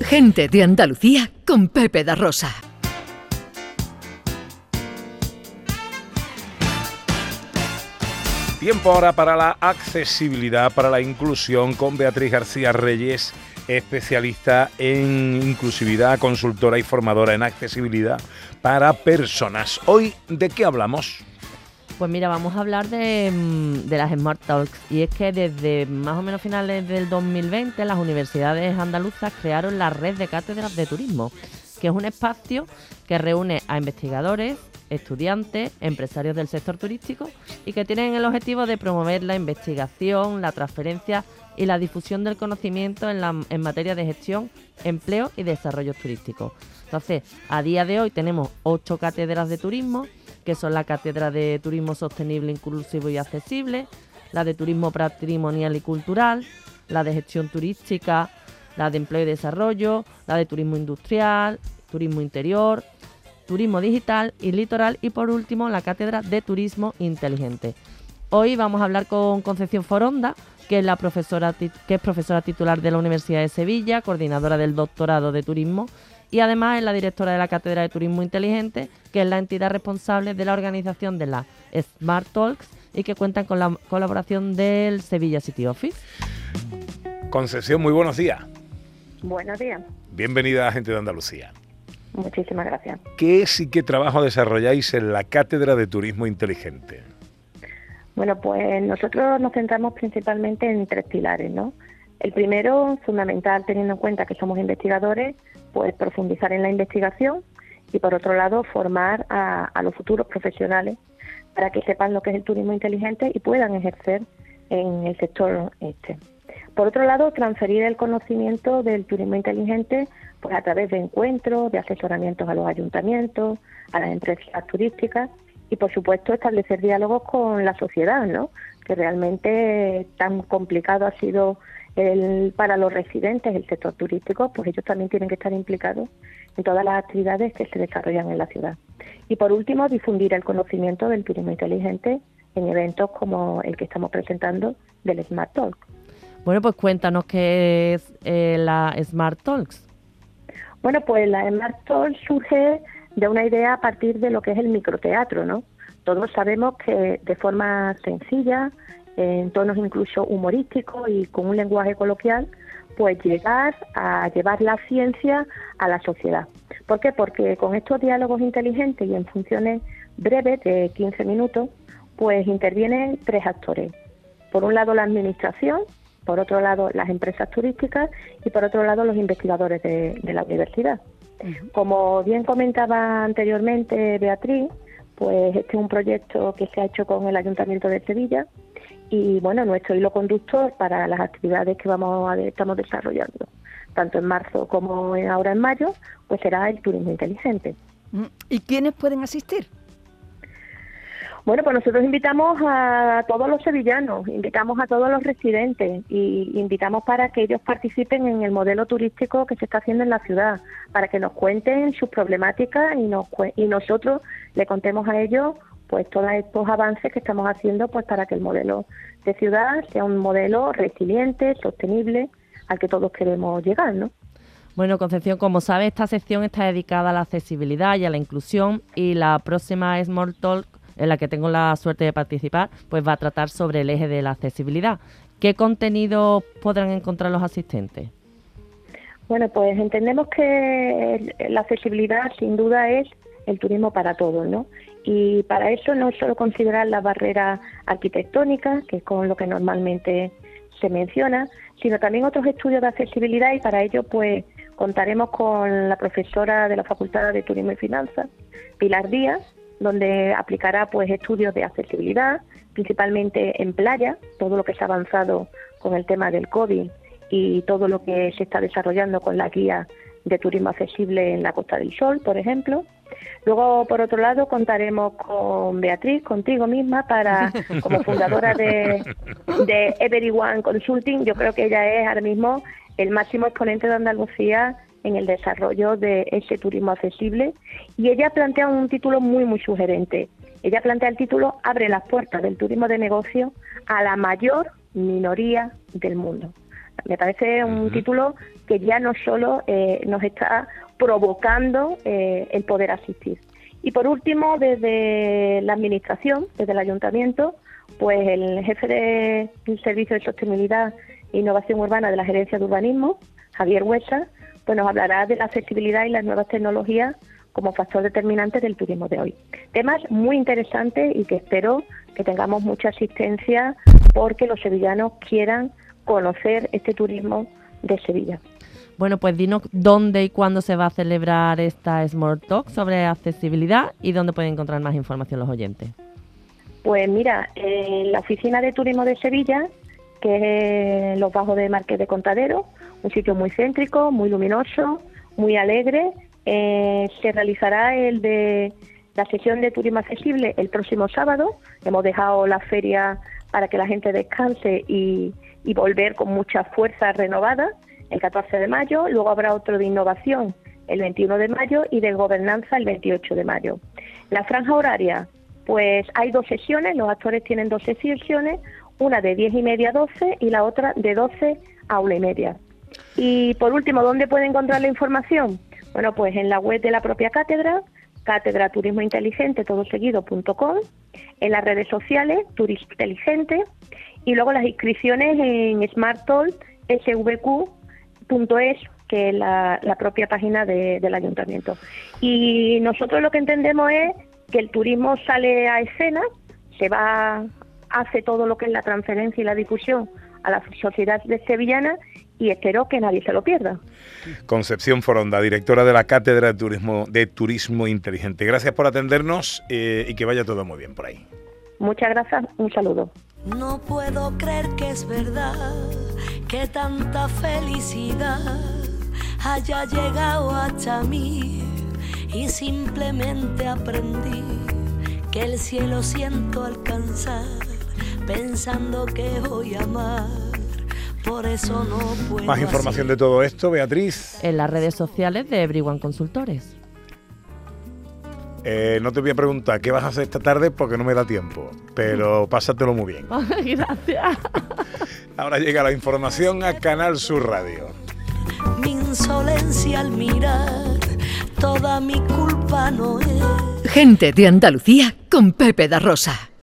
Gente de Andalucía con Pepe da Rosa. Tiempo ahora para la accesibilidad, para la inclusión con Beatriz García Reyes, especialista en inclusividad, consultora y formadora en accesibilidad para personas. Hoy, ¿de qué hablamos? Pues mira, vamos a hablar de, mm, de, las Smart Talks y es que desde más o menos finales del 2020 las universidades andaluzas crearon la red de cátedras de turismo, que es un espacio que reúne a investigadores, estudiantes, empresarios del sector turístico y que tienen el objetivo de promover la investigación, la transferencia y la difusión del conocimiento en, la, en materia de gestión, empleo y desarrollo turístico. Entonces, a día de hoy tenemos ocho cátedras de turismo que son la Cátedra de Turismo Sostenible, Inclusivo y Accesible, la de Turismo Patrimonial y Cultural, la de Gestión Turística, la de Empleo y Desarrollo, la de Turismo Industrial, Turismo Interior, Turismo Digital y Litoral y por último la Cátedra de Turismo Inteligente. Hoy vamos a hablar con Concepción Foronda, que es, la profesora, que es profesora titular de la Universidad de Sevilla, coordinadora del doctorado de Turismo y además es la directora de la Cátedra de Turismo Inteligente, que es la entidad responsable de la organización de la Smart Talks y que cuentan con la colaboración del Sevilla City Office. Concepción, muy buenos días. Buenos días. Bienvenida a Gente de Andalucía. Muchísimas gracias. ¿Qué es y qué trabajo desarrolláis en la Cátedra de Turismo Inteligente? Bueno, pues nosotros nos centramos principalmente en tres pilares, ¿no? El primero, fundamental, teniendo en cuenta que somos investigadores, pues profundizar en la investigación y por otro lado formar a, los futuros profesionales para que sepan lo que es el turismo inteligente y puedan ejercer en el sector este. Por otro lado, transferir el conocimiento del turismo inteligente pues a través de encuentros, de asesoramientos a los ayuntamientos, a las empresas turísticas y por supuesto establecer diálogos con la sociedad, ¿no? Que realmente tan complicado ha sido el, para los residentes, el sector turístico, pues ellos también tienen que estar implicados en todas las actividades que se desarrollan en la ciudad. Y por último, difundir el conocimiento del turismo inteligente en eventos como el que estamos presentando del Smart Talk. Bueno, pues cuéntanos qué es eh, la Smart Talks. Bueno, pues la Smart Talks surge de una idea a partir de lo que es el microteatro, ¿no? Todos sabemos que de forma sencilla, en tonos incluso humorísticos y con un lenguaje coloquial, pues llegar a llevar la ciencia a la sociedad. ¿Por qué? Porque con estos diálogos inteligentes y en funciones breves de 15 minutos, pues intervienen tres actores. Por un lado la administración, por otro lado las empresas turísticas y por otro lado los investigadores de, de la universidad. Como bien comentaba anteriormente Beatriz, pues este es un proyecto que se ha hecho con el Ayuntamiento de Sevilla y bueno, nuestro hilo conductor para las actividades que vamos a, estamos desarrollando, tanto en marzo como ahora en mayo, pues será el turismo inteligente. Mm, ¿Y quiénes pueden asistir? Bueno, pues nosotros invitamos a todos los sevillanos, invitamos a todos los residentes y invitamos para que ellos participen en el modelo turístico que se está haciendo en la ciudad, para que nos cuenten sus problemáticas y, nos, y nosotros le contemos a ellos pues todos estos avances que estamos haciendo pues para que el modelo de ciudad sea un modelo resiliente, sostenible, al que todos queremos llegar, ¿no? Bueno, Concepción, como sabe, esta sección está dedicada a la accesibilidad y a la inclusión y la próxima Small Talk en la que tengo la suerte de participar, pues va a tratar sobre el eje de la accesibilidad. ¿Qué contenido podrán encontrar los asistentes? Bueno, pues entendemos que la accesibilidad sin duda es el turismo para todos, ¿no? Y para eso no solo considerar la barrera arquitectónica, que es con lo que normalmente se menciona, sino también otros estudios de accesibilidad y para ello pues contaremos con la profesora de la Facultad de Turismo y Finanzas, Pilar Díaz, donde aplicará pues estudios de accesibilidad, principalmente en playa, todo lo que se ha avanzado con el tema del COVID y todo lo que se está desarrollando con la guía de turismo accesible en la Costa del Sol, por ejemplo. Luego, por otro lado, contaremos con Beatriz, contigo misma, para como fundadora de, de Everyone Consulting. Yo creo que ella es ahora mismo el máximo exponente de Andalucía en el desarrollo de ese turismo accesible. Y ella plantea un título muy, muy sugerente. Ella plantea el título Abre las puertas del turismo de negocio a la mayor minoría del mundo. Me parece un título que ya no solo eh, nos está provocando eh, el poder asistir. Y por último, desde la Administración, desde el Ayuntamiento, pues el jefe del Servicio de Sostenibilidad e Innovación Urbana de la Gerencia de Urbanismo, Javier Huesa, pues nos hablará de la accesibilidad y las nuevas tecnologías como factor determinante del turismo de hoy. Temas muy interesantes y que espero que tengamos mucha asistencia porque los sevillanos quieran conocer este turismo de Sevilla. Bueno, pues dinos dónde y cuándo se va a celebrar esta Smart Talk sobre accesibilidad y dónde pueden encontrar más información los oyentes. Pues mira, en la Oficina de Turismo de Sevilla, que es en los bajos de Marqués de Contadero, un sitio muy céntrico, muy luminoso, muy alegre, eh, se realizará el de la sesión de turismo accesible el próximo sábado. Hemos dejado la feria para que la gente descanse y, volver con mucha fuerza renovada el 14 de mayo, luego habrá otro de innovación el 21 de mayo y de gobernanza el 28 de mayo. La franja horaria, pues hay dos sesiones, los actores tienen dos sesiones, una de 10 y media a 12 y la otra de 12 a 1 y media. Y por último, ¿dónde puede encontrar la información? Bueno, pues en la web de la propia cátedra, cátedra turismo inteligente, todo seguido.com, en las redes sociales, Turismo Inteligente, y luego las inscripciones en SmartToll, SVQ es que es la, propia página del ayuntamiento. Y nosotros lo que entendemos es que el turismo sale a escena, se va, hace todo lo que es la transferencia y la difusión a la sociedad de sevillana y espero que nadie se lo pierda. Concepción Foronda, directora de la Cátedra de Turismo, de Turismo Inteligente. Gracias por atendernos eh, y que vaya todo muy bien por ahí. Muchas gracias, un saludo. No puedo creer que es verdad que tanta felicidad haya llegado hasta mí y simplemente aprendí que el cielo siento alcanzar pensando que voy a amar. Por eso no puedo. Más información de todo esto, Beatriz. En las redes sociales de Everyone Consultores. Eh, no te voy a preguntar qué vas a hacer esta tarde porque no me da tiempo, pero pásatelo muy bien. Gracias. Ahora llega la información a Canal Sur Radio. Mi insolencia al mirar, toda mi culpa no es. Gente de Andalucía con Pepe da Rosa.